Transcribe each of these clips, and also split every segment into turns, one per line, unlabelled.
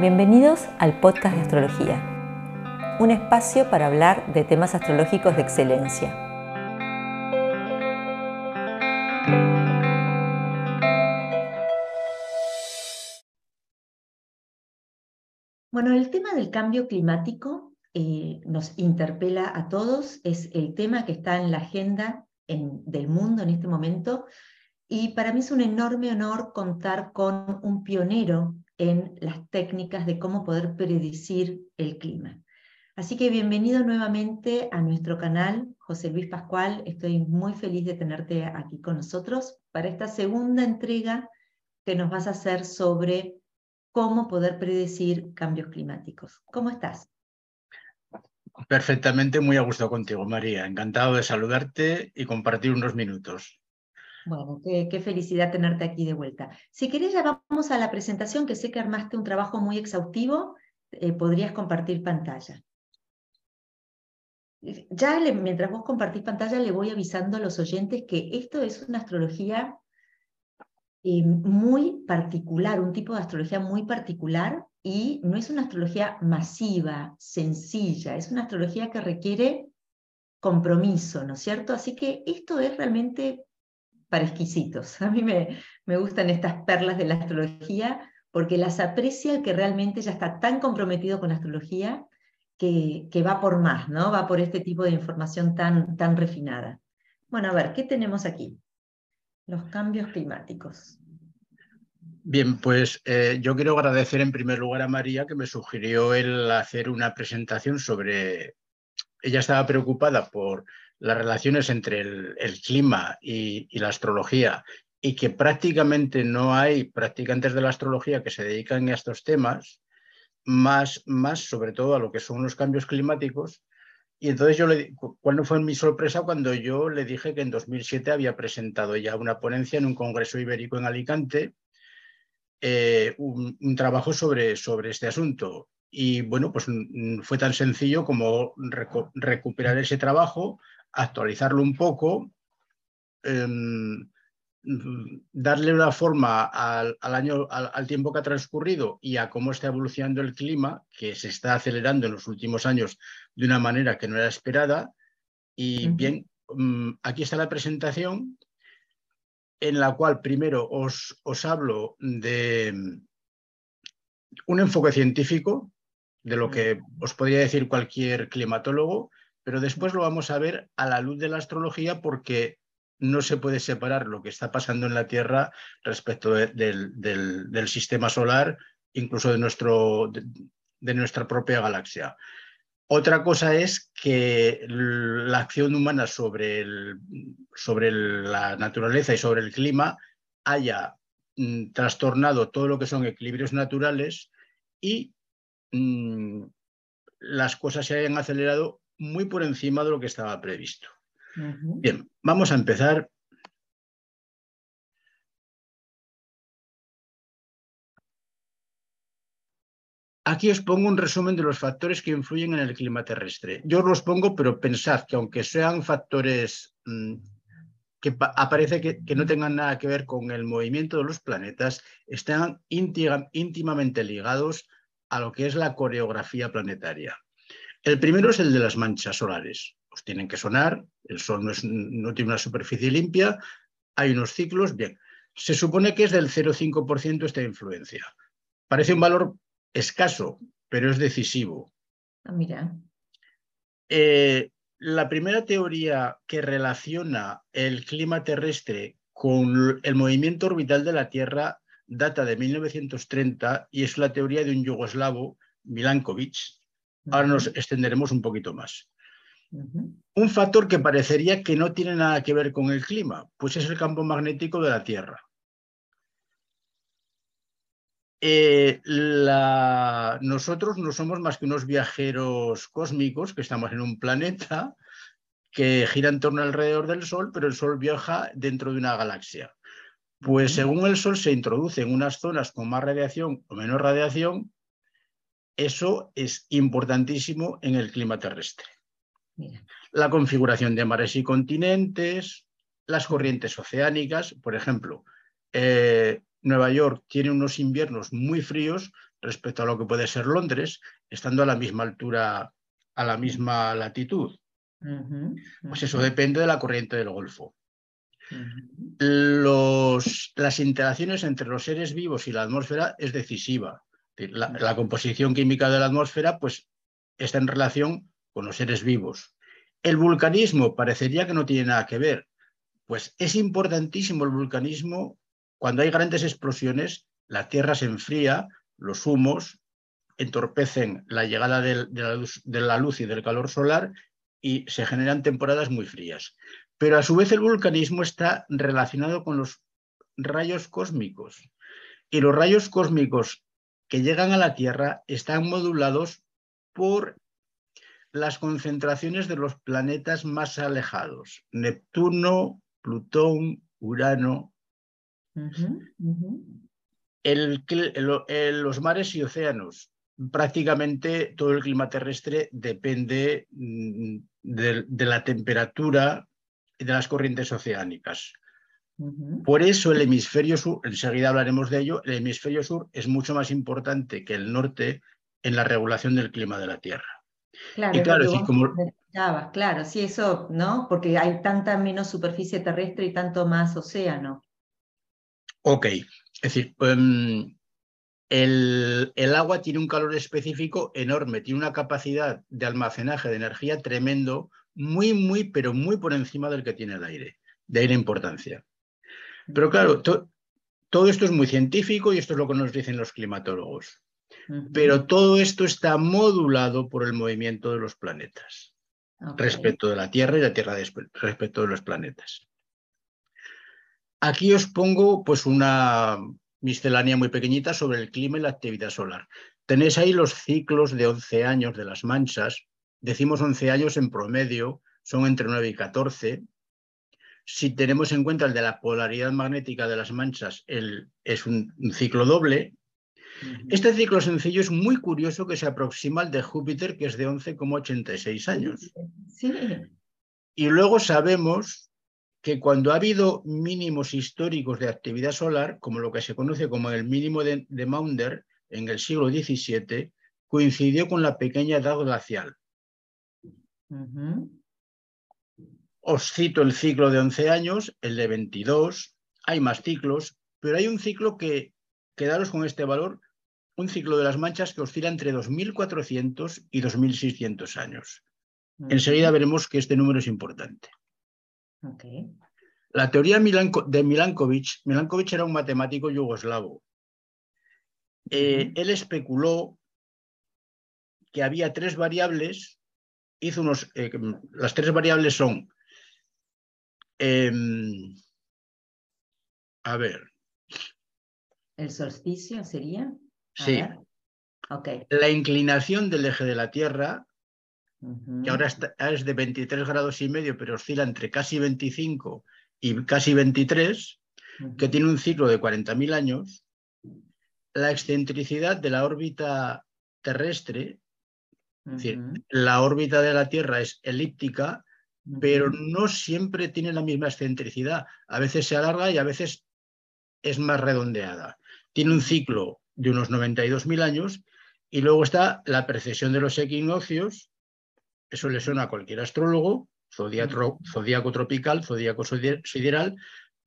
Bienvenidos al podcast de astrología, un espacio para hablar de temas astrológicos de excelencia. Bueno, el tema del cambio climático eh, nos interpela a todos, es el tema que está en la agenda del mundo en este momento y para mí es un enorme honor contar con un pionero en las técnicas de cómo poder predecir el clima. Así que bienvenido nuevamente a nuestro canal, José Luis Pascual. Estoy muy feliz de tenerte aquí con nosotros para esta segunda entrega que nos vas a hacer sobre cómo poder predecir cambios climáticos. ¿Cómo estás?
Perfectamente, muy a gusto contigo, María. Encantado de saludarte y compartir unos minutos.
Bueno, qué, felicidad tenerte aquí de vuelta. Si querés, ya vamos a la presentación, que sé que armaste un trabajo muy exhaustivo. Eh, podrías compartir pantalla. Ya mientras vos compartís pantalla, le voy avisando a los oyentes que esto es una astrología eh, muy particular, un tipo de astrología muy particular y no es una astrología masiva, sencilla, es una astrología que requiere compromiso, ¿no es cierto? Así que esto es realmente para exquisitos. A mí me, me gustan estas perlas de la astrología porque las aprecia el que realmente ya está tan comprometido con la astrología que, que, va por más, ¿no? Va por este tipo de información tan, tan refinada. Bueno, a ver, ¿qué tenemos aquí? Los cambios climáticos.
Bien, pues eh, yo quiero agradecer en primer lugar a María que me sugirió el hacer una presentación sobre... Ella estaba preocupada por las relaciones entre el, clima y, la astrología y que prácticamente no hay practicantes de la astrología que se dedican a estos temas, más, más sobre todo a lo que son los cambios climáticos. Y entonces yo le ¿cuándo fue mi sorpresa cuando yo le dije que en 2007 había presentado ya una ponencia en un congreso ibérico en Alicante, eh, un, trabajo sobre, sobre este asunto. Y bueno, pues fue tan sencillo como recuperar ese trabajo, actualizarlo un poco, em, darle una forma al, año, al, tiempo que ha transcurrido y a cómo está evolucionando el clima, que se está acelerando en los últimos años de una manera que no era esperada. Y bien, mm, aquí está la presentación en la cual primero os, os hablo de mm, un enfoque científico, de lo que os podría decir cualquier climatólogo, pero después lo vamos a ver a la luz de la astrología porque no se puede separar lo que está pasando en la Tierra respecto del, sistema solar, incluso de, nuestro, de, nuestra propia galaxia. Otra cosa es que la acción humana sobre, sobre la naturaleza y sobre el clima haya mm, trastornado todo lo que son equilibrios naturales y mm, las cosas se hayan acelerado muy por encima de lo que estaba previsto. Bien, vamos a empezar. Aquí os pongo un resumen de los factores que influyen en el clima terrestre. Yo os los pongo, pero pensad que aunque sean factores mm, que aparece que, no tengan nada que ver con el movimiento de los planetas, están íntimamente ligados a lo que es la coreografía planetaria. El primero es el de las manchas solares. Os tienen que sonar, el Sol no, tiene una superficie limpia, hay unos ciclos, bien. Se supone que es del 0,5% esta influencia. Parece un valor escaso, pero es decisivo.
Ah, mira.
Eh, la primera teoría que relaciona el clima terrestre con el movimiento orbital de la Tierra data de 1930 y es la teoría de un yugoslavo, Milankovic, Ahora nos extenderemos un poquito más. Un factor que parecería que no tiene nada que ver con el clima, pues es el campo magnético de la Tierra. Eh, nosotros no somos más que unos viajeros cósmicos que estamos en un planeta que gira en torno alrededor del Sol, pero el Sol viaja dentro de una galaxia. Pues según el Sol se introduce en unas zonas con más radiación o menos radiación, eso es importantísimo en el clima terrestre. La configuración de mares y continentes, las corrientes oceánicas, por ejemplo, eh, Nueva York tiene unos inviernos muy fríos respecto a lo que puede ser Londres, estando a la misma altura, a la misma latitud. Pues eso depende de la corriente del Golfo. Los, las interacciones entre los seres vivos y la atmósfera es decisiva. La, composición química de la atmósfera pues, está en relación con los seres vivos. El vulcanismo parecería que no tiene nada que ver. Pues es importantísimo el vulcanismo. Cuando hay grandes explosiones, la Tierra se enfría, los humos entorpecen la llegada de la luz y del calor solar y se generan temporadas muy frías. Pero a su vez el vulcanismo está relacionado con los rayos cósmicos. Y los rayos cósmicos que llegan a la Tierra están modulados por las concentraciones de los planetas más alejados, Neptuno, Plutón, Urano. los mares y océanos. Prácticamente todo el clima terrestre depende mm, de, la temperatura y de las corrientes oceánicas. Por eso el hemisferio sur, enseguida hablaremos de ello, el hemisferio sur es mucho más importante que el norte en la regulación del clima de la Tierra.
Claro, claro, sí, como... claro, sí, eso, ¿no? Porque hay tanta menos superficie terrestre y tanto más océano.
Ok, es decir, em, el, el, agua tiene un calor específico enorme, tiene una capacidad de almacenaje de energía tremendo, muy, muy, pero muy por encima del que tiene el aire, de ahí la importancia. Pero claro, todo esto es muy científico y esto es lo que nos dicen los climatólogos. Pero todo esto está modulado por el movimiento de los planetas respecto de la Tierra y la Tierra respecto de los planetas. Aquí os pongo pues una miscelánea muy pequeñita sobre el clima y la actividad solar. Tenéis ahí los ciclos de 11 años de las manchas. Decimos 11 años en promedio, son entre 9 y 14. Si tenemos en cuenta el de la polaridad magnética de las manchas, el, es un ciclo doble, este ciclo sencillo es muy curioso que se aproxima al de Júpiter, que es de 11,86 años. Sí. Y luego sabemos que cuando ha habido mínimos históricos de actividad solar, como lo que se conoce como el mínimo de, Maunder en el siglo XVII, coincidió con la pequeña edad glacial. Os cito el ciclo de 11 años, el de 22, hay más ciclos, pero hay un ciclo que, quedaros con este valor, un ciclo de las manchas que oscila entre 2.400 y 2.600 años. Enseguida veremos que este número es importante. La teoría de Milankovitch, Milankovitch era un matemático yugoslavo. Eh, él especuló que había tres variables, hizo unos, eh, las tres variables son, em, a ver.
¿El solsticio sería?
Sí. La inclinación del eje de la Tierra, que ahora es de 23 grados y medio, pero oscila entre casi 25 y casi 23, que tiene un ciclo de 40.000 años. La excentricidad de la órbita terrestre, es decir, la órbita de la Tierra es elíptica, pero no siempre tiene la misma excentricidad. A veces se alarga y a veces es más redondeada. Tiene un ciclo de unos 92.000 años, y luego está la precesión de los equinoccios, eso le suena a cualquier astrólogo, zodíaco, tropical, zodíaco sideral,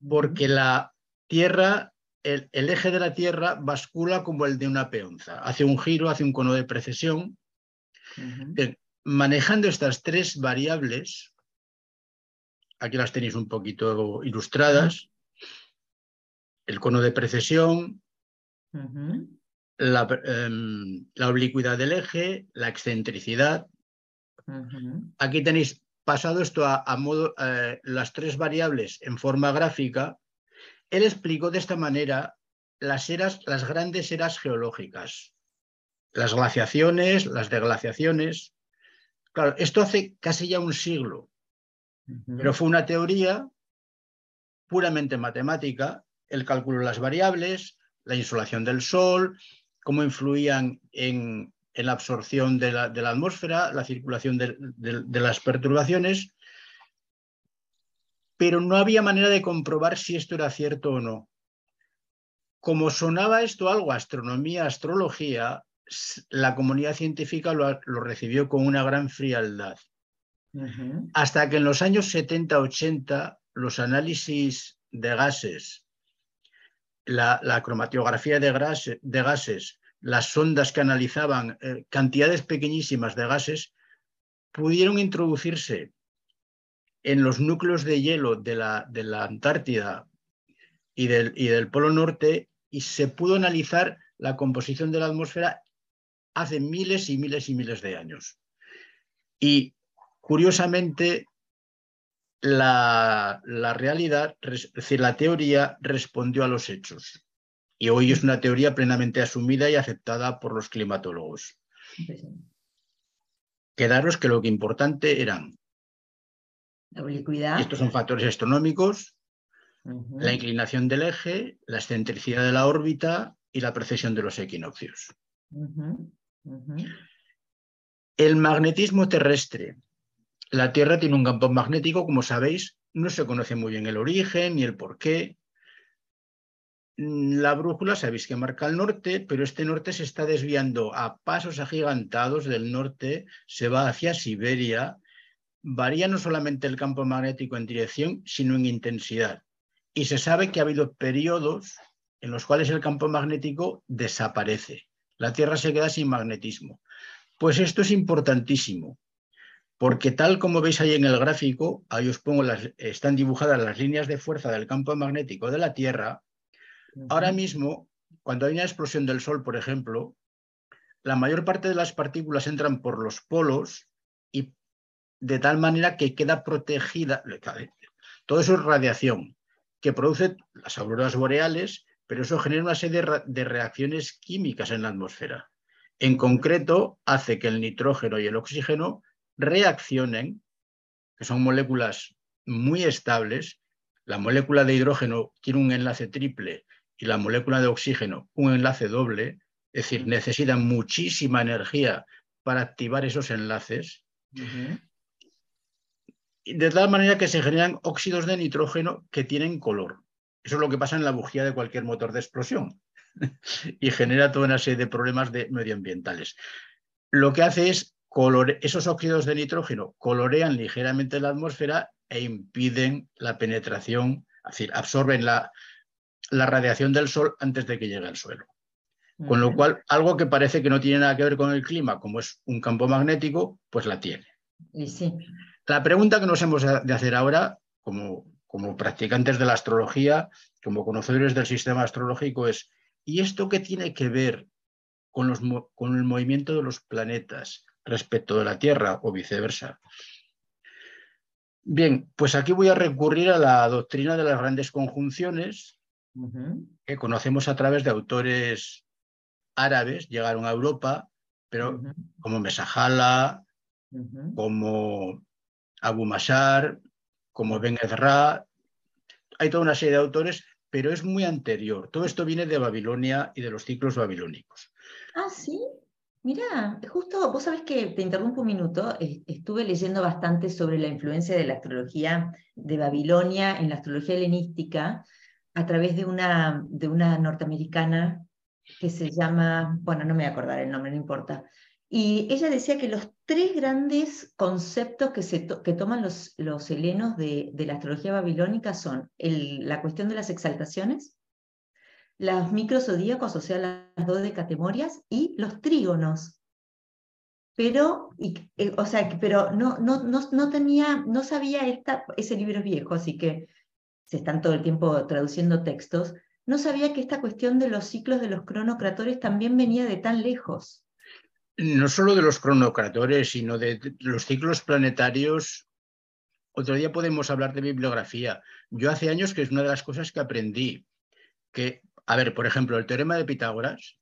porque la Tierra, el, eje de la Tierra bascula como el de una peonza, hace un giro, hace un cono de precesión. manejando estas tres variables, aquí las tenéis un poquito ilustradas, el cono de precesión, Em, la, oblicuidad del eje, la excentricidad. Aquí tenéis pasado esto a, modo, eh, las tres variables en forma gráfica. Él explicó de esta manera las eras, las grandes eras geológicas, las glaciaciones, las deglaciaciones. Claro, esto hace casi ya un siglo, pero fue una teoría puramente matemática, el cálculo de las variables, la insolación del Sol, cómo influían en, la absorción de la, atmósfera, la circulación de, las perturbaciones, pero no había manera de comprobar si esto era cierto o no. como sonaba esto algo astronomía, astrología, la comunidad científica lo, recibió con una gran frialdad. Hasta que en los años 70-80 los análisis de gases, la, cromatografía de, gases, las sondas que analizaban eh, cantidades pequeñísimas de gases, pudieron introducirse en los núcleos de hielo de la, de la Antártida y del, y del Polo Norte y se pudo analizar la composición de la atmósfera hace miles y miles y miles de años. Y curiosamente, la, realidad, es decir, la teoría respondió a los hechos. Y hoy es una teoría plenamente asumida y aceptada por los climatólogos. Quedaros que lo que importante eran
la oblicuidad.
Estos son factores astronómicos, la inclinación del eje, la excentricidad de la órbita y la precesión de los equinoccios. El magnetismo terrestre. La Tierra tiene un campo magnético, como sabéis, no se conoce muy bien el origen ni el porqué. La brújula sabéis que marca el norte, pero este norte se está desviando a pasos agigantados del norte, se va hacia Siberia, varía no solamente el campo magnético en dirección, sino en intensidad. Y se sabe que ha habido periodos en los cuales el campo magnético desaparece. La Tierra se queda sin magnetismo. Pues esto es importantísimo, porque tal como veis ahí en el gráfico, ahí os pongo las, están dibujadas las líneas de fuerza del campo magnético de la Tierra. Ahora mismo, cuando hay una explosión del Sol, por ejemplo, la mayor parte de las partículas entran por los polos y de tal manera que queda protegida. Todo eso es radiación que produce las auroras boreales pero eso genera una serie de reacciones químicas en la atmósfera. En concreto, hace que el nitrógeno y el oxígeno reaccionen, que son moléculas muy estables. La molécula de hidrógeno tiene un enlace triple y la molécula de oxígeno un enlace doble, es decir, necesitan muchísima energía para activar esos enlaces. De tal manera que se generan óxidos de nitrógeno que tienen color. Eso es lo que pasa en la bujía de cualquier motor de explosión y genera toda una serie de problemas medioambientales. Lo que hace es esos óxidos de nitrógeno colorean ligeramente la atmósfera e impiden la penetración, es decir, absorben la, radiación del sol antes de que llegue al suelo. Con lo cual, algo que parece que no tiene nada que ver con el clima, como es un campo magnético, pues la tiene. La pregunta que nos hemos de hacer ahora, como como practicantes de la astrología, como conocedores del sistema astrológico, es, ¿y esto qué tiene que ver con, los, con el movimiento de los planetas respecto de la Tierra o viceversa? Bien, pues aquí voy a recurrir a la doctrina de las grandes conjunciones, que conocemos a través de autores árabes, llegaron a Europa, pero como Mesajala, como Abu Mashar, como Ben Ezra, hay toda una serie de autores, pero es muy anterior. Todo esto viene de Babilonia y de los ciclos babilónicos.
Ah, sí. Mira, justo, vos sabés que te interrumpo un minuto, estuve leyendo bastante sobre la influencia de la astrología de Babilonia en la astrología helenística a través de una, de una norteamericana que se llama, bueno, no me voy a acordar el nombre, no importa, y ella decía que los tres grandes conceptos que, se que toman los, los helenos de, de, la astrología babilónica son la cuestión de las exaltaciones, los microzodíacos, o sea, las dos decatemorias, y los trígonos. Pero, y, eh, o sea, pero no, no, no, no, tenía, no sabía, esta, ese libro es viejo, así que se están todo el tiempo traduciendo textos, no sabía que esta cuestión de los ciclos de los cronocratores también venía de tan lejos
no solo de los cronocratores, sino de los ciclos planetarios. Otro día podemos hablar de bibliografía. Yo hace años que es una de las cosas que aprendí, que, a ver, por ejemplo, el teorema de Pitágoras,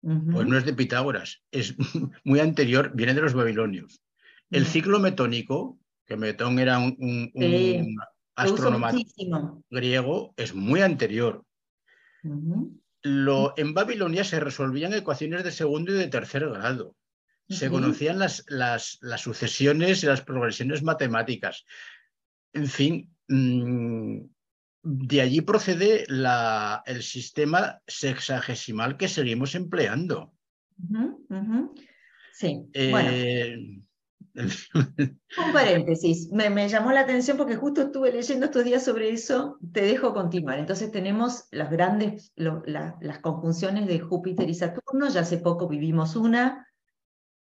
pues no es de Pitágoras, es muy anterior, viene de los babilonios. El ciclo metónico, que Metón era un, astrónomo griego, es muy anterior. En Babilonia se resolvían ecuaciones de segundo y de tercer grado. Se conocían las, las, sucesiones y las progresiones matemáticas. En fin, mm, de allí procede el sistema sexagesimal que seguimos empleando.
Sí, bueno. Eh, un paréntesis, me, llamó la atención porque justo estuve leyendo estos días sobre eso, te dejo continuar. Entonces tenemos las grandes, las conjunciones de Júpiter y Saturno, ya hace poco vivimos una,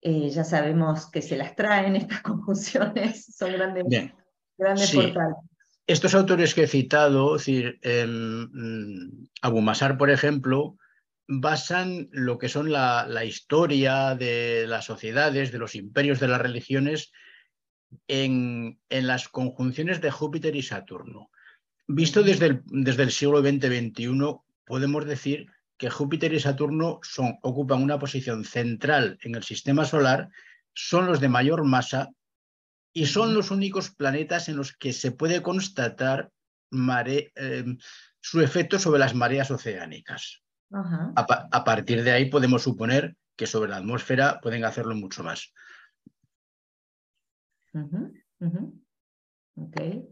eh, ya sabemos que se las traen estas conjunciones, son grandes, grandes portales.
Estos autores que he citado, es decir, em, Abumasar, por ejemplo, basan lo que son la, historia de las sociedades, de los imperios, de las religiones, en, las conjunciones de Júpiter y Saturno. Visto desde el, desde el siglo XX-XXI, podemos decir que Júpiter y Saturno son, ocupan una posición central en el sistema solar, son los de mayor masa y son los únicos planetas en los que se puede constatar eh, su efecto sobre las mareas oceánicas. A, partir de ahí podemos suponer que sobre la atmósfera pueden hacerlo mucho más.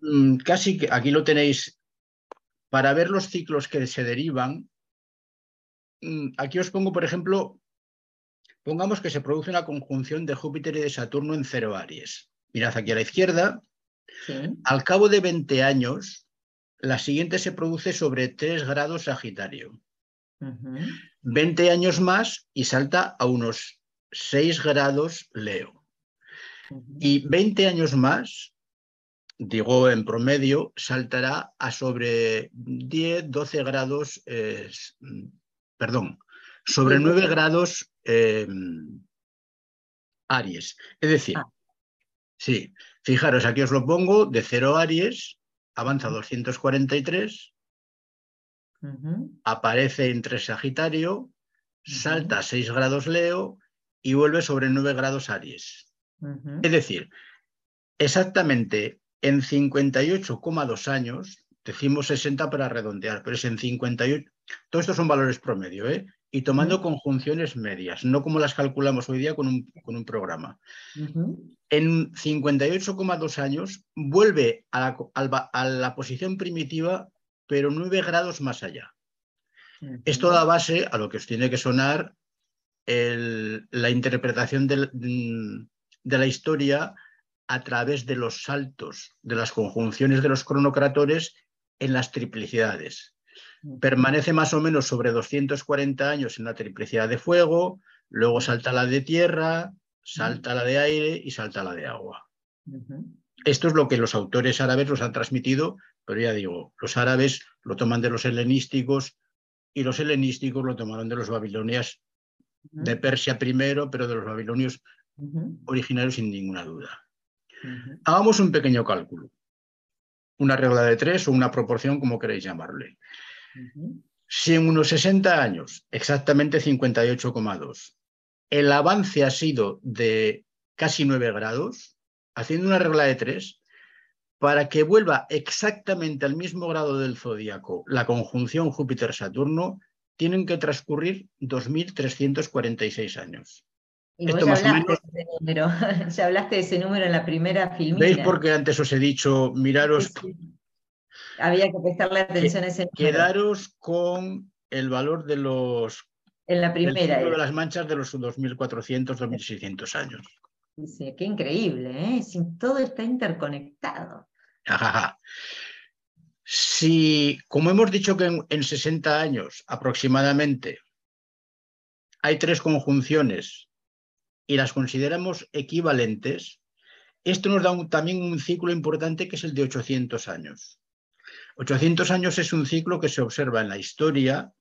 Mm, casi que aquí lo tenéis. Para ver los ciclos que se derivan, mm, aquí os pongo, por ejemplo, pongamos que se produce una conjunción de Júpiter y de Saturno en cero Aries. Mirad aquí a la izquierda. Al cabo de 20 años, la siguiente se produce sobre 3 grados Sagitario. 20 años más y salta a unos 6 grados Leo. Y 20 años más, digo en promedio, saltará a sobre 10, 12 grados, perdón, sobre 9 grados em, Aries. Es decir, ah. Sí, fijaros, aquí os lo pongo, de 0 Aries avanza 243 aparece entre Sagitario, salta a 6 grados Leo y vuelve sobre 9 grados Aries. Es decir, exactamente en 58,2 años, decimos 60 para redondear, pero es en 58, todos estos son valores promedio, ¿eh? Y tomando conjunciones medias, no como las calculamos hoy día con un, programa. En 58,2 años vuelve a la posición primitiva pero nueve grados más allá. Esto da base a lo que os tiene que sonar la interpretación de, la historia a través de los saltos, de las conjunciones de los cronocratores en las triplicidades. Permanece más o menos sobre 240 años en la triplicidad de fuego, luego salta la de tierra, salta la de aire y salta la de agua. Esto es lo que los autores árabes nos han transmitido pero ya digo, los árabes lo toman de los helenísticos y los helenísticos lo tomaron de los babilonias de Persia primero, pero de los babilonios originarios sin ninguna duda. Hagamos un pequeño cálculo, una regla de tres o una proporción, como queréis llamarle. Si en unos 60 años, exactamente 58,2, el avance ha sido de casi 9 grados, haciendo una regla de tres, para que vuelva exactamente al mismo grado del zodíaco la conjunción Júpiter-Saturno, tienen que transcurrir 2.346 años.
Y Esto más o menos... de ese número. ya hablaste de ese número en la primera filmina.
¿Veis porque antes os he dicho, miraros...
Había que prestarle atención a ese número.
Quedaros con el valor de los...
En la primera.
de las manchas de los 2.400, 2.600 años.
Sí, qué increíble, ¿eh? Todo está interconectado.
Si, como hemos dicho que en, 60 años aproximadamente hay tres conjunciones y las consideramos equivalentes, esto nos da también un ciclo importante que es el de 800 años. 800 años es un ciclo que se observa en la historia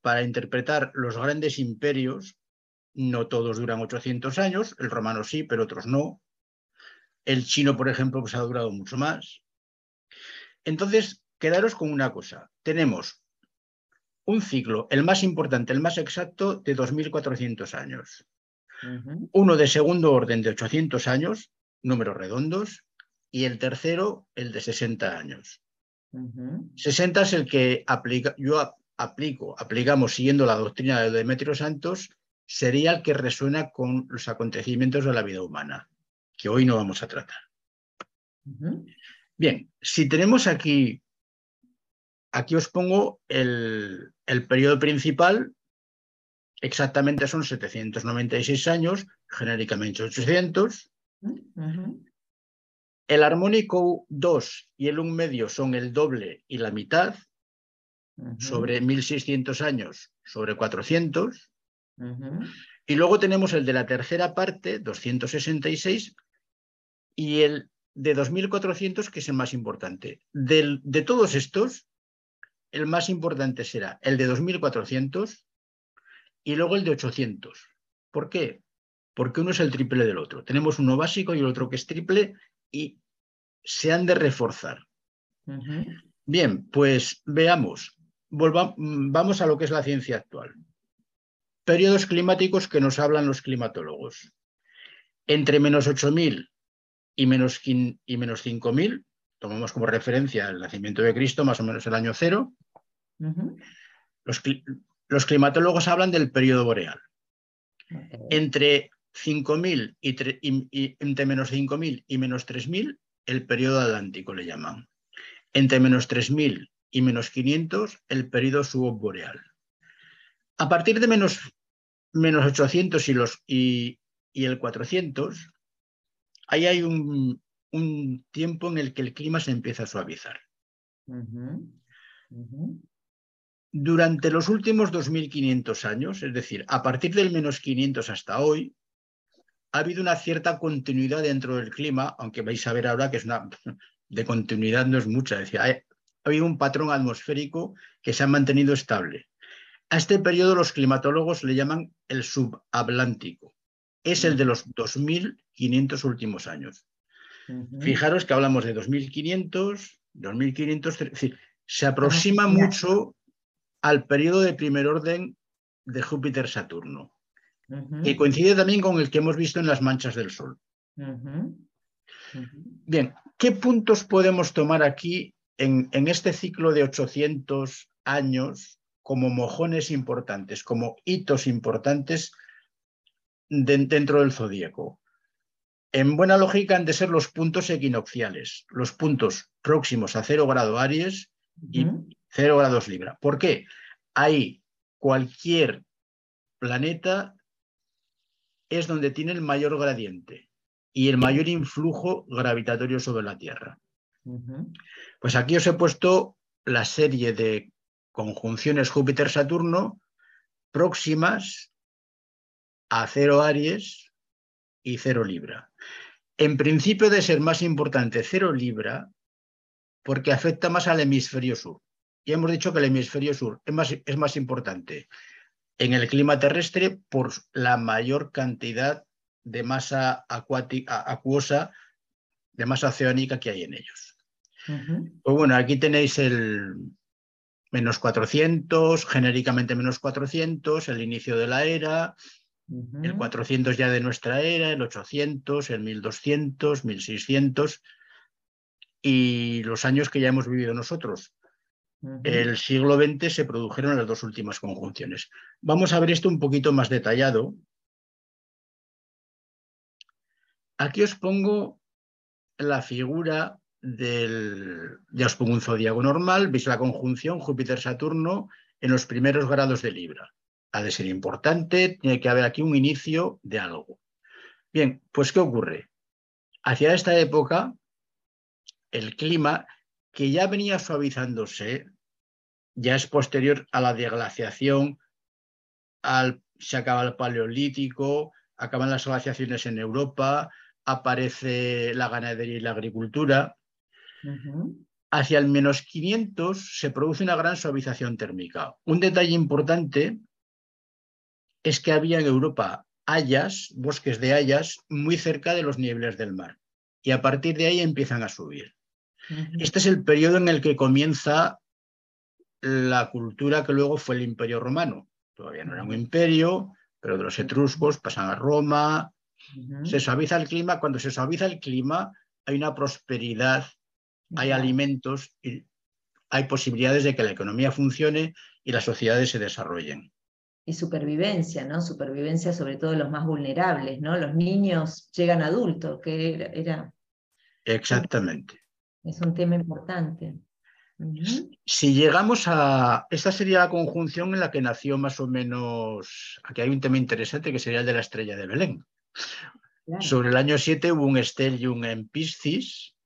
para interpretar los grandes imperios. No todos duran 800 años, el romano sí, pero otros no. El chino, por ejemplo, pues ha durado mucho más. Entonces, quedaros con una cosa. Tenemos un ciclo, el más importante, el más exacto, de 2.400 años. Uno de segundo orden de 800 años, números redondos, y el tercero, el de 60 años. 60 es el que aplica, yo aplico, aplicamos siguiendo la doctrina de Demetrio Santos, sería el que resuena con los acontecimientos de la vida humana que hoy no vamos a tratar. Bien, si tenemos aquí aquí os pongo el, el periodo principal, exactamente son 796 años, genéricamente 800. El armónico 2 y el 1 medio son el doble y la mitad, sobre 1600 años, sobre 400. Y luego tenemos el de la tercera parte, 266, y el de 2400, que es el más importante. de todos estos, el más importante será el de 2400 y luego el de 800. ¿Por qué? Porque uno es el triple del otro. Tenemos uno básico y el otro que es triple y se han de reforzar. Bien, pues veamos. vamos a lo que es la ciencia actual. Periodos climáticos que nos hablan los climatólogos. Entre menos 8.000 y menos, y menos 5.000, tomamos como referencia el nacimiento de Cristo, más o menos el año cero. los, climatólogos hablan del periodo boreal. Entre 5.000 y, entre menos 5.000 y menos 3.000, el periodo atlántico le llaman. Entre menos 3.000 y menos 500, el periodo subboreal. A partir de menos, menos 800 y, los, y, el 400, ahí hay un, tiempo en el que el clima se empieza a suavizar. Durante los últimos 2.500 años, es decir, a partir del menos 500 hasta hoy, ha habido una cierta continuidad dentro del clima, aunque vais a ver ahora que es una de continuidad no es mucha. Es decir, ha habido un patrón atmosférico que se ha mantenido estable. A este periodo los climatólogos le llaman el subatlántico. Es el de los 2.500 últimos años. Fijaros que hablamos de 2.500, 2.500, es decir, se aproxima mucho al periodo de primer orden de Júpiter-Saturno, que coincide también con el que hemos visto en las manchas del Sol. Bien, ¿qué puntos podemos tomar aquí en, en, este ciclo de 800 años como mojones importantes, como hitos importantes dentro del zodíaco? En buena lógica han de ser los puntos equinocciales, los puntos próximos a cero grado Aries y cero grados Libra. ¿Por qué? Ahí cualquier planeta es donde tiene el mayor gradiente y el mayor influjo gravitatorio sobre la Tierra. Pues aquí os he puesto la serie de conjunciones Júpiter-Saturno próximas a cero Aries y cero Libra. En principio de ser más importante cero Libra porque afecta más al hemisferio sur. Y hemos dicho que el hemisferio sur es más, es más importante en el clima terrestre por la mayor cantidad de masa acuática, acuosa, de masa oceánica que hay en ellos. Pues bueno, aquí tenéis el menos 400, genéricamente menos 400, el inicio de la era, el 400 ya de nuestra era, el 800, el 1200, 1600 y los años que ya hemos vivido nosotros. El siglo XX se produjeron las dos últimas conjunciones. Vamos a ver esto un poquito más detallado. Aquí os pongo la figura del, ya os pongo un zodiaco normal, veis la conjunción Júpiter-Saturno en los primeros grados de Libra. Ha de ser importante, tiene que haber aquí un inicio de algo. Bien, pues ¿qué ocurre? Hacia esta época, el clima, que ya venía suavizándose, ya es posterior a la deglaciación, al, se acaba el paleolítico, acaban las glaciaciones en Europa, aparece la ganadería y la agricultura. Hacia el menos 500 se produce una gran suavización térmica. Un detalle importante es que había en Europa hayas, bosques de hayas, muy cerca de los niveles del mar. Y a partir de ahí empiezan a subir. Este es el periodo en el que comienza la cultura que luego fue el imperio romano. Todavía no era un imperio, pero de los etruscos pasan a Roma. Se suaviza el clima. Cuando se suaviza el clima hay una prosperidad, hay alimentos y hay posibilidades de que la economía funcione y las sociedades se desarrollen
y supervivencia, ¿no? Supervivencia sobre todo de los más vulnerables, ¿no? Los niños llegan adultos, que era...
Exactamente.
Es un tema importante.
Si llegamos a... Esta sería la conjunción en la que nació más o menos... Aquí hay un tema interesante que sería el de la estrella de Belén. Sobre el año 7 hubo un stellium en Piscis,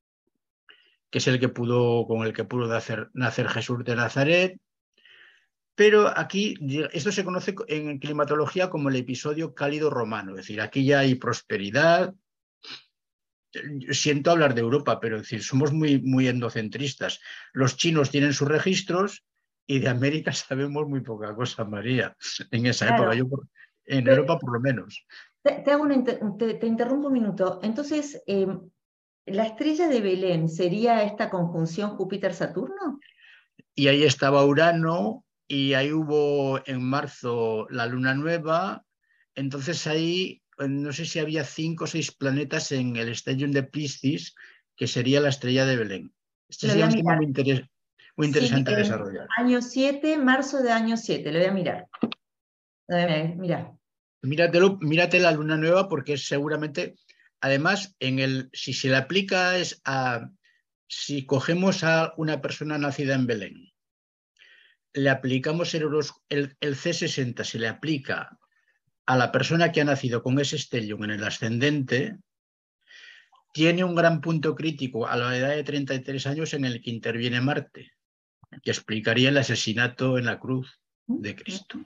que es el que pudo, con el que pudo nacer, nacer Jesús de Nazaret. Pero aquí, esto se conoce en climatología como el episodio cálido romano, es decir, aquí ya hay prosperidad, siento hablar de Europa, pero decir, somos muy, muy endocentristas. Los chinos tienen sus registros y de América sabemos muy poca cosa, María, en esa época, yo en Europa por lo menos.
Te, te, interrumpo un minuto. Entonces, em, ¿la estrella de Belén sería esta conjunción Júpiter-Saturno?
Y ahí estaba Urano y ahí hubo en marzo la luna nueva. Entonces ahí no sé si había cinco o seis planetas en el Stellium de Piscis, que sería la estrella de Belén. Este sería un tema muy, interesante desarrollar.
Año 7, marzo de año 7, lo voy a mirar.
Mira. Míratelo, mírate la luna nueva porque seguramente, además, en el, si se le aplica es a, si cogemos a una persona nacida en Belén, le aplicamos el, el, el C60, se le aplica a la persona que ha nacido con ese stellium en el ascendente, tiene un gran punto crítico a la edad de 33 años en el que interviene Marte, que explicaría el asesinato en la cruz de Cristo.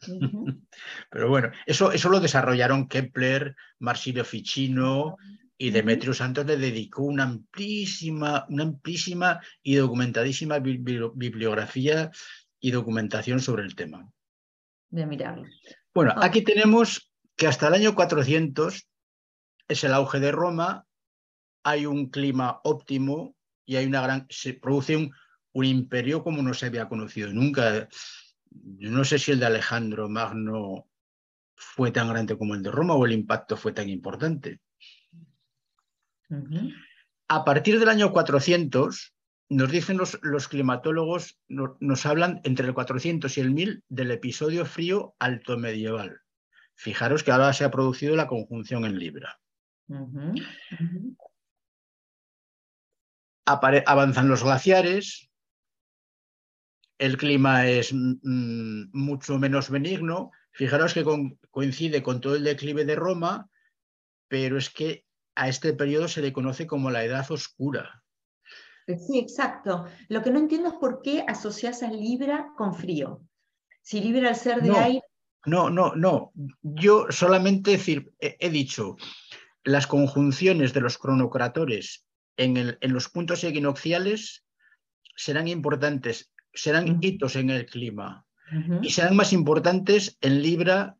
Pero bueno, eso, eso lo desarrollaron Kepler, Marsilio Ficino y Demetrio Santos le dedicó una amplísima, una amplísima y documentadísima bibliografía y documentación sobre el tema.
De mirarlo.
Bueno, aquí tenemos que hasta el año 400 es el auge de Roma, hay un clima óptimo y hay una gran, se produce un, un imperio como no se había conocido nunca. Yo no sé si el de Alejandro Magno fue tan grande como el de Roma o el impacto fue tan importante. A partir del año 400, nos dicen los, los climatólogos, nos hablan entre el 400 y el 1000 del episodio frío alto medieval. Fijaros que ahora se ha producido la conjunción en Libra. avanzan los glaciares, el clima es mm, mucho menos benigno. Fijaros que coincide con todo el declive de Roma, pero es que a este periodo se le conoce como la Edad Oscura.
Eh, sí, exacto. Lo que no entiendo es por qué asocias a Libra con frío. Si Libra al ser de aire...
No, no, no. Yo solamente decir, he, dicho, las conjunciones de los cronocratores en, el, en, los puntos equinocciales serán importantes, serán hitos en el clima y serán más importantes en Libra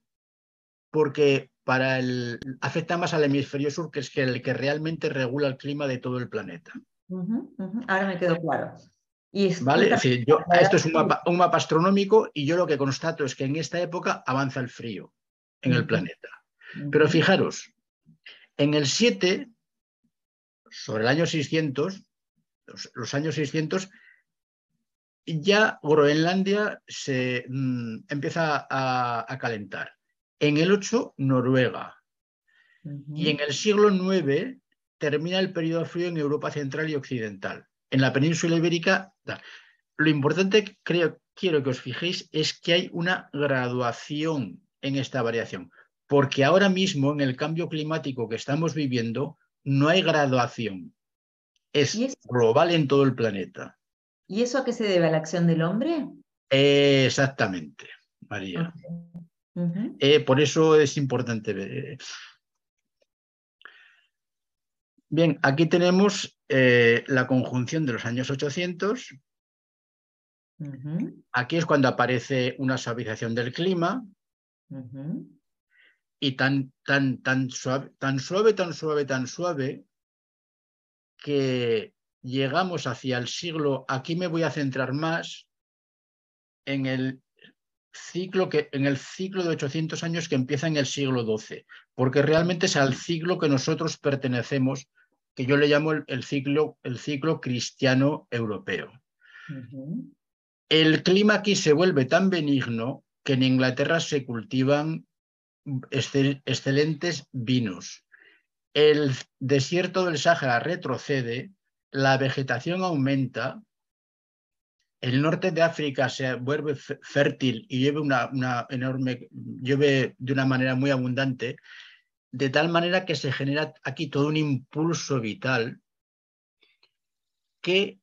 porque para el, afecta más al hemisferio sur, que es el que realmente regula el clima de todo el planeta.
Ahora me quedó claro.
¿Vale? yo, esto es un mapa, astronómico y yo lo que constato es que en esta época avanza el frío en el planeta. Pero fijaros, en el 7, sobre el año 600, los, años 600, ya Groenlandia se mm, empieza a, calentar. En el 8, Noruega. Y en el siglo 9 termina el periodo frío en Europa central y occidental. En la península ibérica, lo importante creo, quiero que os fijéis es que hay una graduación en esta variación, porque ahora mismo en el cambio climático que estamos viviendo no hay graduación, es, global en todo el planeta.
¿Y eso a qué se debe? ¿A la acción del hombre?
exactamente, María. Eh, por eso es importante ver. Bien, aquí tenemos eh, la conjunción de los años 800. Aquí es cuando aparece una suavización del clima. Y tan, tan, tan, suave, tan suave, tan suave, tan suave, que llegamos hacia el siglo, aquí me voy a centrar más en el ciclo que en el ciclo de 800 años que empieza en el siglo XII, porque realmente es al siglo que nosotros pertenecemos que yo le llamo el, ciclo, el ciclo cristiano europeo. El clima aquí se vuelve tan benigno que en Inglaterra se cultivan excelentes vinos. El desierto del Sáhara retrocede, la vegetación aumenta el norte de África se vuelve fértil y llueve, una, una enorme, llueve de una manera muy abundante, de tal manera que se genera aquí todo un impulso vital que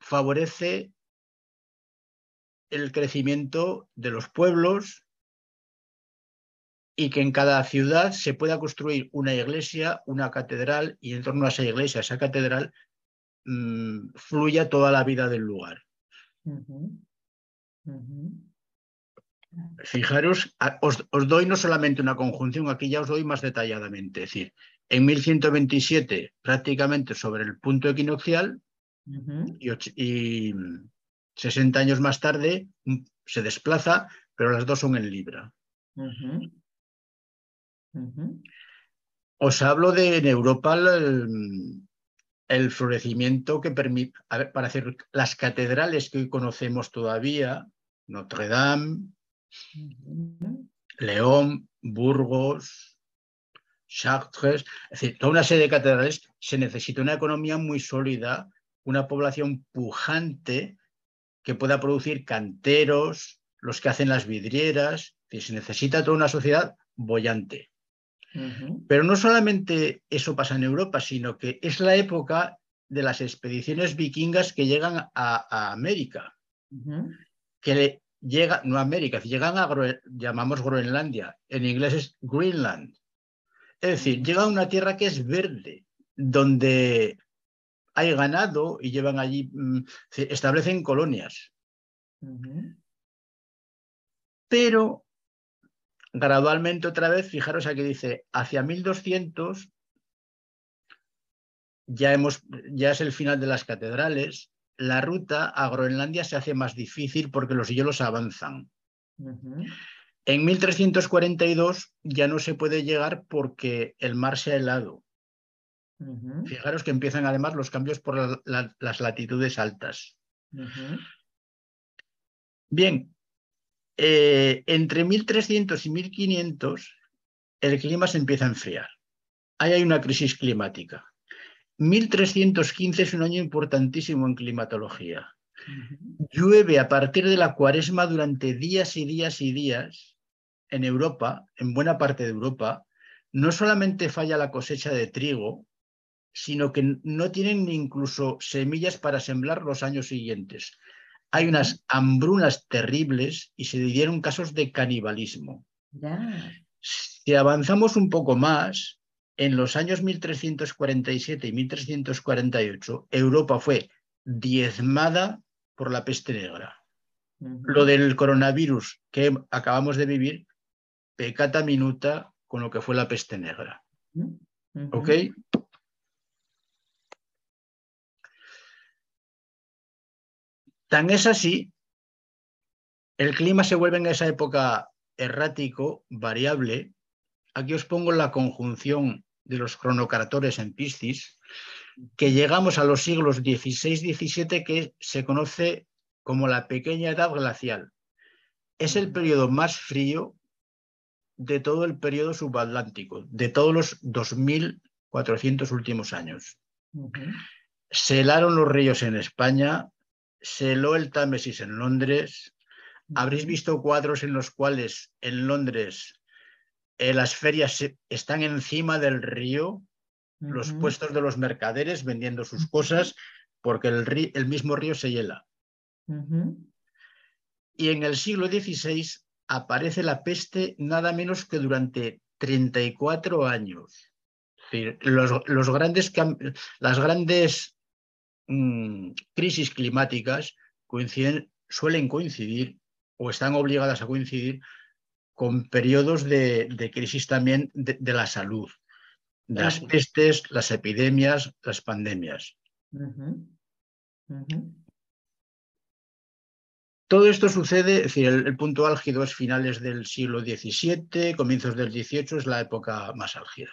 favorece el crecimiento de los pueblos y que en cada ciudad se pueda construir una iglesia, una catedral y en torno a esa iglesia, esa catedral, mmm, fluya toda la vida del lugar. Fijaros, os, os, doy no solamente una conjunción, aquí ya os doy más detalladamente. Es decir, en 1127, prácticamente sobre el punto equinoccial, y, 60 años más tarde se desplaza, pero las dos son en Libra. Os hablo de en Europa el, el florecimiento que permite, para hacer las catedrales que hoy conocemos todavía, Notre Dame, León, Burgos, Chartres, es decir, toda una serie de catedrales, se necesita una economía muy sólida una población pujante que pueda producir canteros, los que hacen las vidrieras, que se necesita toda una sociedad bollante. Pero no solamente eso pasa en Europa, sino que es la época de las expediciones vikingas que llegan a, América, que llega, no América, llegan a, llamamos Groenlandia, en inglés es Greenland. Es decir, llega a una tierra que es verde, donde hay ganado y llevan allí, mm, establecen colonias. Pero gradualmente otra vez, fijaros aquí dice, hacia 1200 ya, hemos, ya es el final de las catedrales, la ruta a Groenlandia se hace más difícil porque los hielos avanzan. En 1342 ya no se puede llegar porque el mar se ha helado. Fijaros que empiezan además los cambios por las latitudes altas. Bien, eh, entre 1300 y 1500 el clima se empieza a enfriar. Ahí hay una crisis climática. 1315 es un año importantísimo en climatología. Llueve a partir de la cuaresma durante días y días y días en Europa, en buena parte de Europa. No solamente falla la cosecha de trigo, sino que no tienen incluso semillas para sembrar los años siguientes. Hay unas hambrunas terribles y se dieron casos de canibalismo. Si avanzamos un poco más, en los años 1347 y 1348, Europa fue diezmada por la peste negra. Lo del coronavirus que acabamos de vivir, pecata minuta con lo que fue la peste negra. ¿Ok? Tan es así, el clima se vuelve en esa época errático, variable. Aquí os pongo la conjunción de los cronocartores en Piscis, que llegamos a los siglos XVI-XVII, que se conoce como la pequeña edad glacial. Es el periodo más frío de todo el periodo subatlántico, de todos los 2.400 últimos años. Se helaron los ríos en España, se heló el Támesis en Londres. Habréis visto cuadros en los cuales en Londres eh, las ferias están encima del río, los puestos de los mercaderes vendiendo sus cosas, porque el, el mismo río se hiela. Y en el siglo XVI aparece la peste nada menos que durante 34 años. los, grandes, las grandes Mm, crisis climáticas coinciden, suelen coincidir o están obligadas a coincidir con periodos de, crisis también de, la salud, las pestes, las epidemias, las pandemias. Todo esto sucede, es decir, el, punto álgido es finales del siglo XVII, comienzos del XVIII es la época más álgida.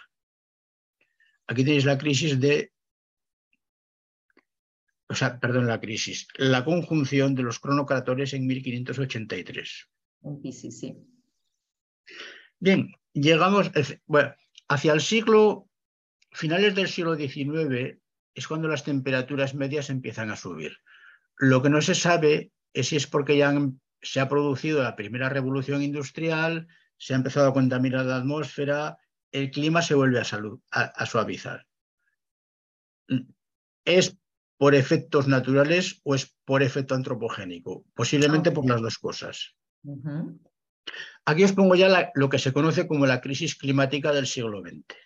Aquí tenéis la crisis de o sea, perdón, la crisis, la conjunción de los cronocratores en 1583.
Sí, sí.
Bien, llegamos, bueno, hacia el siglo, finales del siglo XIX es cuando las temperaturas medias empiezan a subir. Lo que no se sabe es si es porque ya se ha producido la primera revolución industrial, se ha empezado a contaminar la atmósfera, el clima se vuelve a, suavizar. ¿Es por efectos naturales o es por efecto antropogénico? Posiblemente por las dos cosas. Aquí os pongo ya lo que se conoce como la crisis climática del siglo XX.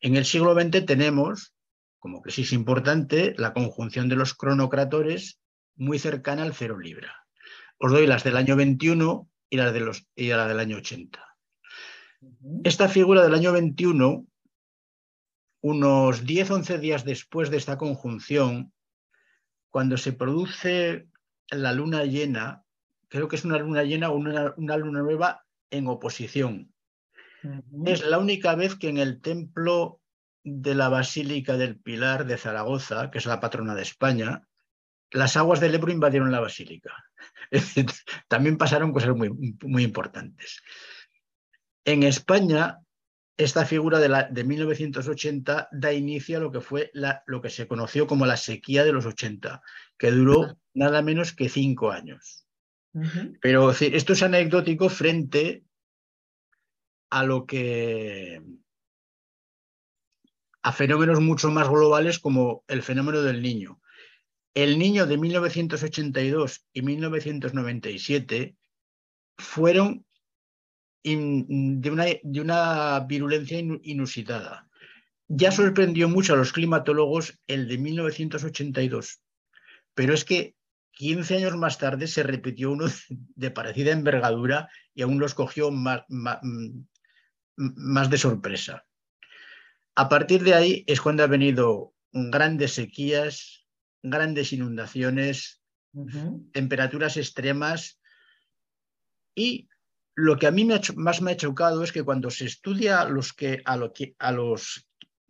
En el siglo XX tenemos, como crisis importante, la conjunción de los cronocratores muy cercana al cero libra. Os doy las del año 21 y, las de los, y la del año 80. Esta figura del año 21, unos 10-11 días después de esta conjunción, cuando se produce la luna llena, creo que es una luna llena o una, luna nueva en oposición. Es la única vez que en el templo de la Basílica del Pilar de Zaragoza, que es la patrona de España, las aguas del Ebro invadieron la basílica. También pasaron cosas muy, muy importantes. En España, esta figura de, la, de, 1980 da inicio a lo que fue la, lo que se conoció como la sequía de los 80, que duró nada menos que cinco años. Pero esto es anecdótico frente a lo que a fenómenos mucho más globales como el fenómeno del niño. El niño de 1982 y 1997 fueron de, una, de una virulencia inusitada. Ya sorprendió mucho a los climatólogos el de 1982, pero es que 15 años más tarde se repitió uno de parecida envergadura y aún los cogió más, más de sorpresa. A partir de ahí es cuando ha venido grandes sequías, grandes inundaciones, temperaturas extremas y lo que a mí más me ha chocado es que cuando se estudia los que, a, a los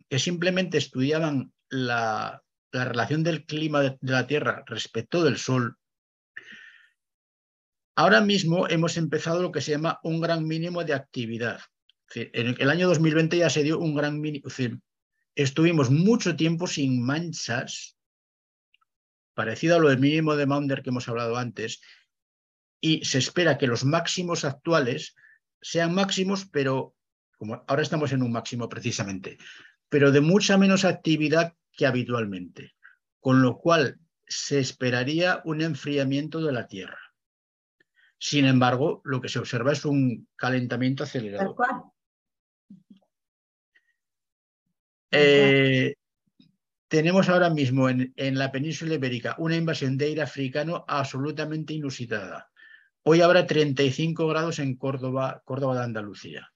que simplemente estudiaban la, relación del clima de, la Tierra respecto del Sol, ahora mismo hemos empezado lo que se llama un gran mínimo de actividad. En el año 2020 ya se dio un gran mínimo. Estuvimos mucho tiempo sin manchas parecido a lo del mínimo de Maunder que hemos hablado antes, y se espera que los máximos actuales sean máximos, pero como ahora estamos en un máximo precisamente, pero de mucha menos actividad que habitualmente, con lo cual se esperaría un enfriamiento de la Tierra. Sin embargo, lo que se observa es un calentamiento acelerado. Eh, tenemos ahora mismo en, la península ibérica una invasión de aire africano absolutamente inusitada. Hoy habrá 35 grados en Córdoba, Córdoba de Andalucía.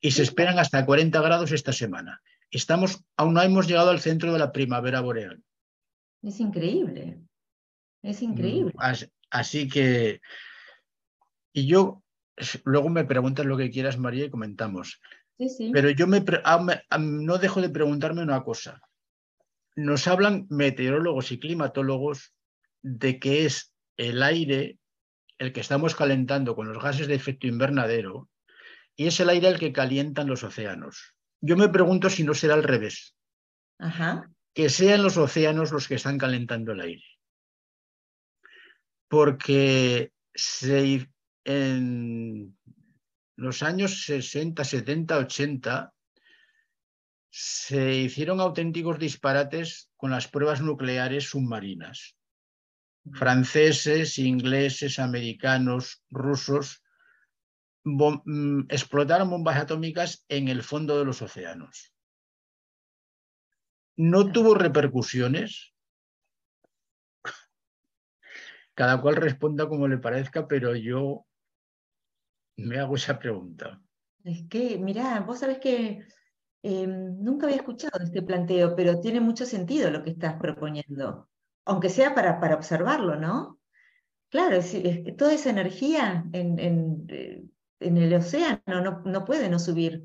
Y se esperan hasta 40 grados esta semana. Estamos, aún no hemos llegado al centro de la primavera boreal.
Es increíble. Es increíble.
Mm, así, que, y yo, luego me preguntas lo que quieras, María, y comentamos. Sí, sí. Pero yo me, no dejo de preguntarme una cosa nos hablan meteorólogos y climatólogos de que es el aire el que estamos calentando con los gases de efecto invernadero y es el aire el que calientan los océanos. Yo me pregunto si no será al revés. Que sean los océanos los que están calentando el aire. Porque en los años 60, 70, 80 se hicieron auténticos disparates con las pruebas nucleares submarinas. Mm. Franceses, ingleses, americanos, rusos mm, explotaron bombas atómicas en el fondo de los océanos. No tuvo repercusiones. Cada cual responda como le parezca, pero yo me hago esa pregunta.
Es que, mira, vos sabés que Em, nunca había escuchado este planteo, pero tiene mucho sentido lo que estás proponiendo, aunque sea para, para observarlo, ¿no? Claro, es, que toda esa energía en, en, eh, el océano no, no, puede no subir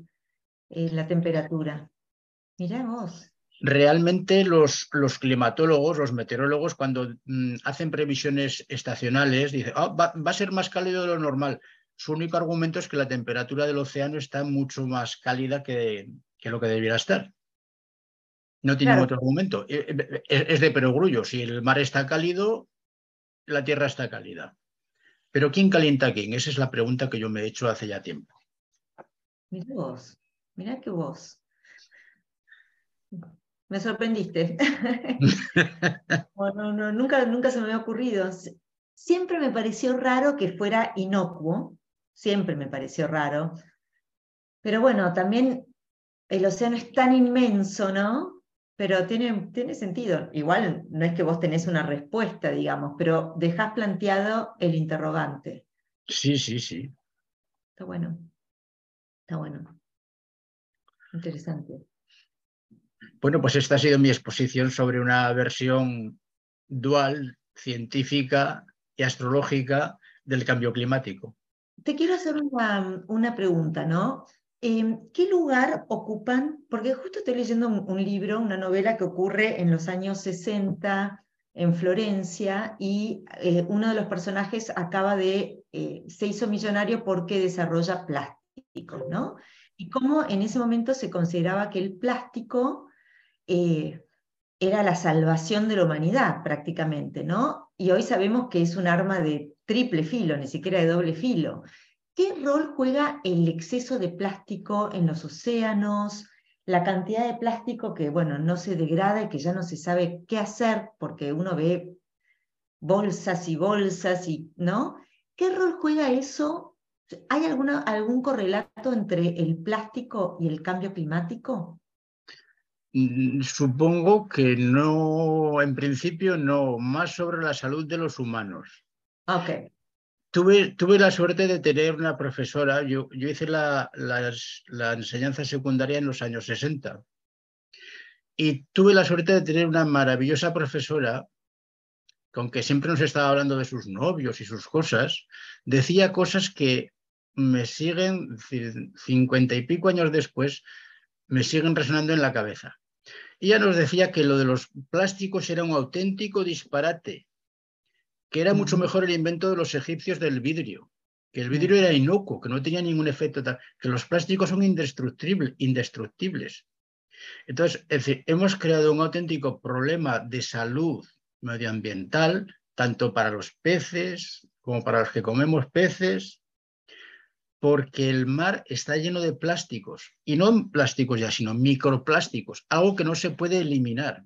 eh, la temperatura. Mirá vos.
Realmente los, los, climatólogos, los meteorólogos, cuando mm, hacen previsiones estacionales, dicen, ah, va, va, a ser más cálido de lo normal. Su único argumento es que la temperatura del océano está mucho más cálida que, que lo que debiera estar. No tiene otro argumento. Eh, eh, es de perogrullo. Si el mar está cálido, la Tierra está cálida. Pero ¿quién calienta a quién? Esa es la pregunta que yo me he hecho hace ya tiempo.
Mira vos, mira que vos. Me sorprendiste. nunca, nunca se me había ocurrido. Siempre me pareció raro que fuera inocuo, siempre me pareció raro. Pero bueno, también el océano es tan inmenso, ¿no? Pero tiene, tiene sentido. Igual no es que vos tenés una respuesta, digamos, pero dejás planteado el interrogante.
Sí, sí, sí.
Está bueno. Está bueno. Interesante.
Bueno, pues esta ha sido mi exposición sobre una versión dual, científica y astrológica del cambio climático.
Te quiero hacer una, pregunta, ¿no? Em, ¿Qué lugar ocupan? Porque justo estoy leyendo un, libro, una novela que ocurre en los años 60 en Florencia y eh, uno de los personajes acaba de, eh, se hizo millonario porque desarrolla plásticos, ¿no? Y cómo en ese momento se consideraba que el plástico eh, era la salvación de la humanidad prácticamente, ¿no? Y hoy sabemos que es un arma de triple filo, ni siquiera de doble filo. ¿Qué rol juega el exceso de plástico en los océanos? La cantidad de plástico que, bueno, no se degrada y que ya no se sabe qué hacer porque uno ve bolsas y bolsas y, ¿no? ¿Qué rol juega eso? ¿Hay alguna, algún correlato entre el plástico y el cambio climático?
Mm, supongo que no, en principio no, más sobre la salud de los humanos.
Ok.
Tuve, la suerte de tener una profesora, yo, yo hice la, la, enseñanza secundaria en los años 60 y tuve la suerte de tener una maravillosa profesora con que siempre nos estaba hablando de sus novios y sus cosas, decía cosas que me siguen, cincuenta y pico años después, me siguen resonando en la cabeza. Ella nos decía que lo de los plásticos era un auténtico disparate, que era mucho mejor el invento de los egipcios del vidrio, que el vidrio era inocuo, que no tenía ningún efecto, que los plásticos son indestructibles. indestructibles. Entonces, es decir, hemos creado un auténtico problema de salud medioambiental, tanto para los peces como para los que comemos peces, porque el mar está lleno de plásticos, y no plásticos ya, sino microplásticos, algo que no se puede eliminar.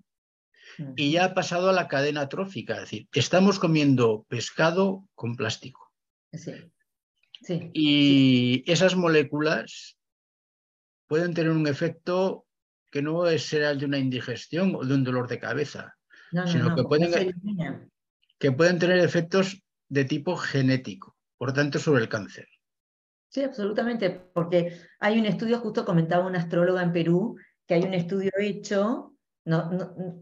Y ya ha pasado a la cadena trófica, es decir, estamos comiendo pescado con plástico.
Sí.
y esas moléculas pueden tener un efecto que no es ser el de una indigestión o de un dolor de cabeza, sino que, pueden, que pueden tener efectos de tipo genético, por tanto sobre el cáncer.
Sí, absolutamente, porque hay un estudio, justo comentaba una astróloga en Perú, que hay un estudio hecho, no,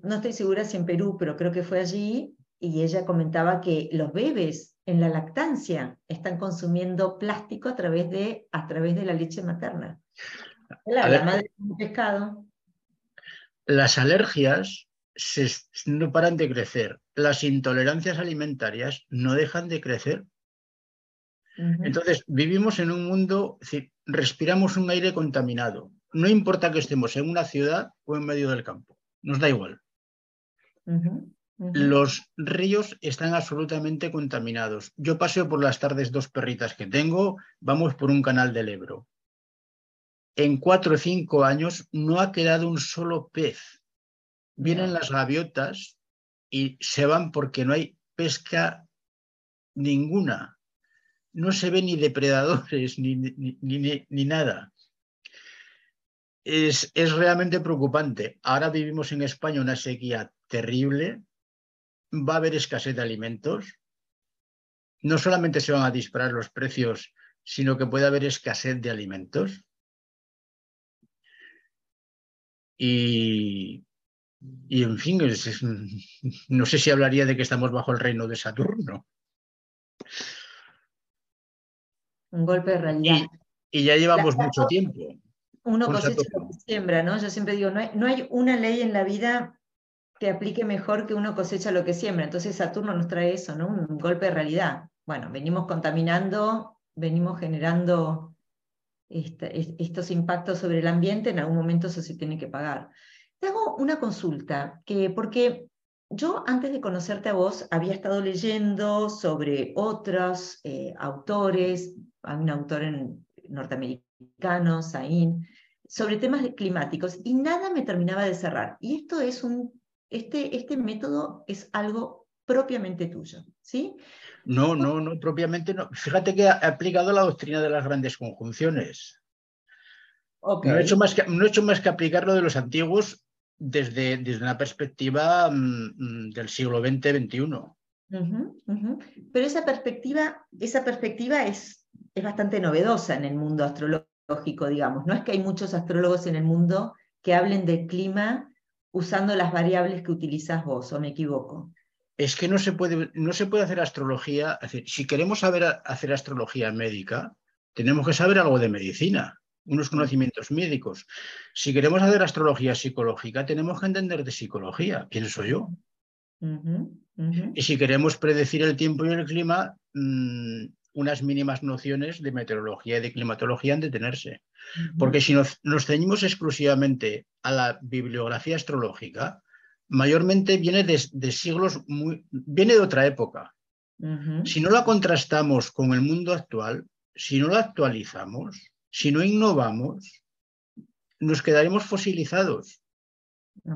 no, estoy segura si en Perú, pero creo que fue allí, y ella comentaba que los bebés en la lactancia están consumiendo plástico a través de, a través de la leche materna. La, la madre de pescado.
Las alergias no paran de crecer. Las intolerancias alimentarias no dejan de crecer. Entonces, vivimos en un mundo, respiramos un aire contaminado. No importa que estemos en una ciudad o en medio del campo, nos da igual. Los ríos están absolutamente contaminados. Yo paseo por las tardes dos perritas que tengo, vamos por un canal del Ebro. En cuatro o cinco años no ha quedado un solo pez. Vienen las gaviotas y se van porque no hay pesca ninguna no se ve ni depredadores ni, ni, nada. Es, es, realmente preocupante. Ahora vivimos en España una sequía terrible, va a haber escasez de alimentos, no solamente se van a disparar los precios, sino que puede haber escasez de alimentos. Y, y en fin, no sé si hablaría de que estamos bajo el reino de Saturno.
un golpe de realidad.
Y, ya llevamos mucho tiempo.
Uno cosecha lo que siembra, ¿no? Yo siempre digo, no hay, no hay una ley en la vida que aplique mejor que uno cosecha lo que siembra. Entonces Saturno nos trae eso, ¿no? Un golpe de realidad. Bueno, venimos contaminando, venimos generando estos impactos sobre el ambiente, en algún momento eso se tiene que pagar. Te hago una consulta, que, porque yo antes de conocerte a vos había estado leyendo sobre otros eh, autores, hay un autor en, norteamericano, Sain, sobre temas climáticos y nada me terminaba de cerrar. Y esto es un, este, este método es algo propiamente tuyo, ¿sí?
No, no, no, propiamente no. Fíjate que ha aplicado la doctrina de las grandes conjunciones. No, he hecho más que, no he hecho más que aplicar lo de los antiguos desde, desde una perspectiva mm, mm, del siglo XX-XXI.
Pero esa perspectiva, esa perspectiva es, es bastante novedosa en el mundo astrológico, digamos. No es que hay muchos astrólogos en el mundo que hablen del clima usando las variables que utilizas vos, o me equivoco.
Es que no se puede, no se puede hacer astrología. si queremos saber hacer astrología médica, tenemos que saber algo de medicina unos conocimientos médicos. Si queremos hacer astrología psicológica, tenemos que entender de psicología, pienso yo. Y si queremos predecir el tiempo y el clima, mm, unas mínimas nociones de meteorología y de climatología han de tenerse. Porque si nos, ceñimos exclusivamente a la bibliografía astrológica, mayormente viene de, siglos muy, viene de otra época. Si no la contrastamos con el mundo actual, si no la actualizamos, si no innovamos, nos quedaremos fosilizados.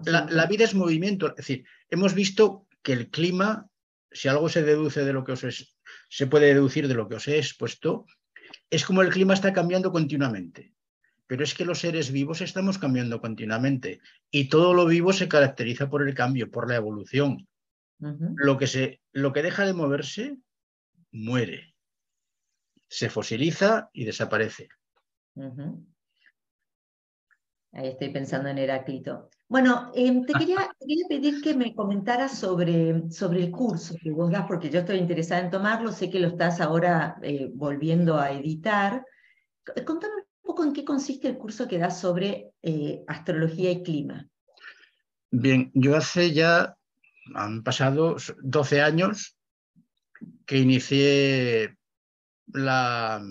La, vida es movimiento. Es decir, hemos visto que el clima, si algo se deduce de lo que os se puede deducir de lo que os he expuesto, es como el clima está cambiando continuamente. Pero es que los seres vivos estamos cambiando continuamente y todo lo vivo se caracteriza por el cambio, por la evolución. lo, que se, lo que deja de moverse muere, se fosiliza y desaparece.
Ahí estoy pensando en Heráclito. Bueno, em, te, quería, pedir que me comentaras sobre, sobre el curso que vos das, porque yo estoy interesada en tomarlo, sé que lo estás ahora eh, volviendo a editar. Contame un poco en qué consiste el curso que das sobre eh, astrología y clima.
Bien, yo hace ya, han pasado 12 años que inicié la,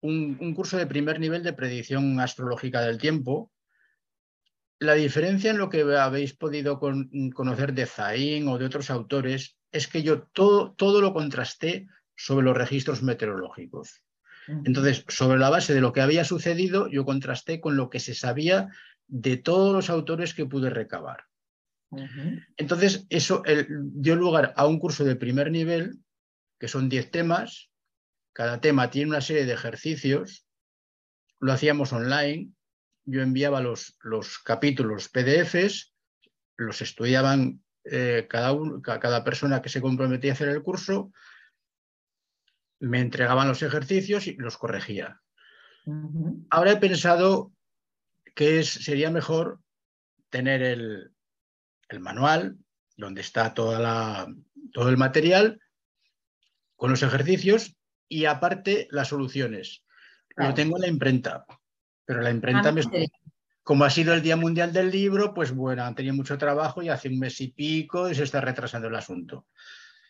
un, curso de primer nivel de predicción astrológica del tiempo. La diferencia en lo que habéis podido conocer de Zain o de otros autores es que yo todo, todo lo contrasté sobre los registros meteorológicos. Entonces, sobre la base de lo que había sucedido, yo contrasté con lo que se sabía de todos los autores que pude recabar. Entonces, eso dio lugar a un curso de primer nivel, que son 10 temas, cada tema tiene una serie de ejercicios. Lo hacíamos online. Yo enviaba los, los capítulos PDFs, los estudiaban eh, cada, cada persona que se comprometía a hacer el curso, me entregaban los ejercicios y los corregía. Ahora he pensado que sería mejor tener el, el manual donde está toda la, todo el material con los ejercicios y aparte las soluciones. Lo tengo en la imprenta, pero la imprenta, ah, me... como ha sido el Día Mundial del Libro, pues bueno, han tenido mucho trabajo y hace un mes y pico y se está retrasando el asunto.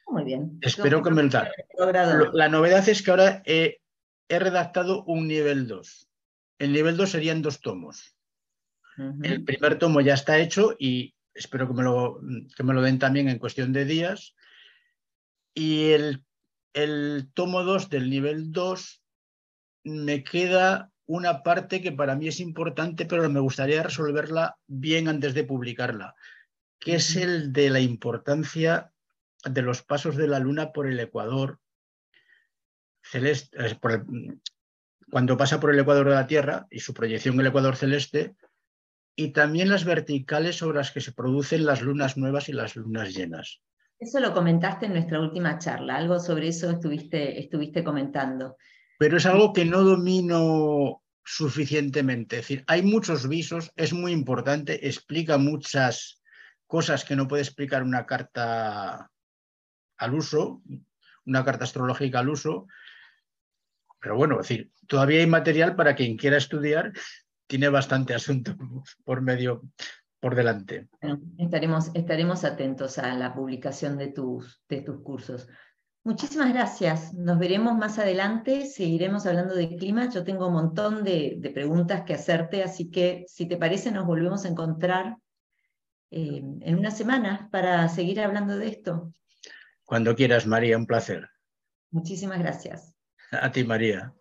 Muy bien.
Espero que me lo La novedad es que ahora he, redactado un nivel 2. El nivel 2 serían dos tomos. El primer tomo ya está hecho y espero que me, lo, que me lo den también en cuestión de días. Y el el tomo 2 del nivel 2 me queda una parte que para mí es importante, pero me gustaría resolverla bien antes de publicarla, que es el de la importancia de los pasos de la Luna por el Ecuador celeste, cuando pasa por el Ecuador de la Tierra y su proyección en el Ecuador celeste, y también las verticales sobre las que se producen las lunas nuevas y las lunas llenas.
Eso lo comentaste en nuestra última charla, algo sobre eso estuviste, estuviste comentando.
Pero es algo que no domino suficientemente. Es decir, hay muchos visos, es muy importante, explica muchas cosas que no puede explicar una carta al uso, una carta astrológica al uso. Pero bueno, es decir, todavía hay material para quien quiera estudiar, tiene bastante asunto por medio, por delante.
estaremos, estaremos atentos a la publicación de tus, de tus cursos. Muchísimas gracias. Nos veremos más adelante. Seguiremos hablando de clima. Yo tengo un montón de, preguntas que hacerte, así que si te parece nos volvemos a encontrar eh, en una semana para seguir hablando de esto.
Cuando quieras, María, un placer.
Muchísimas gracias.
A ti, María.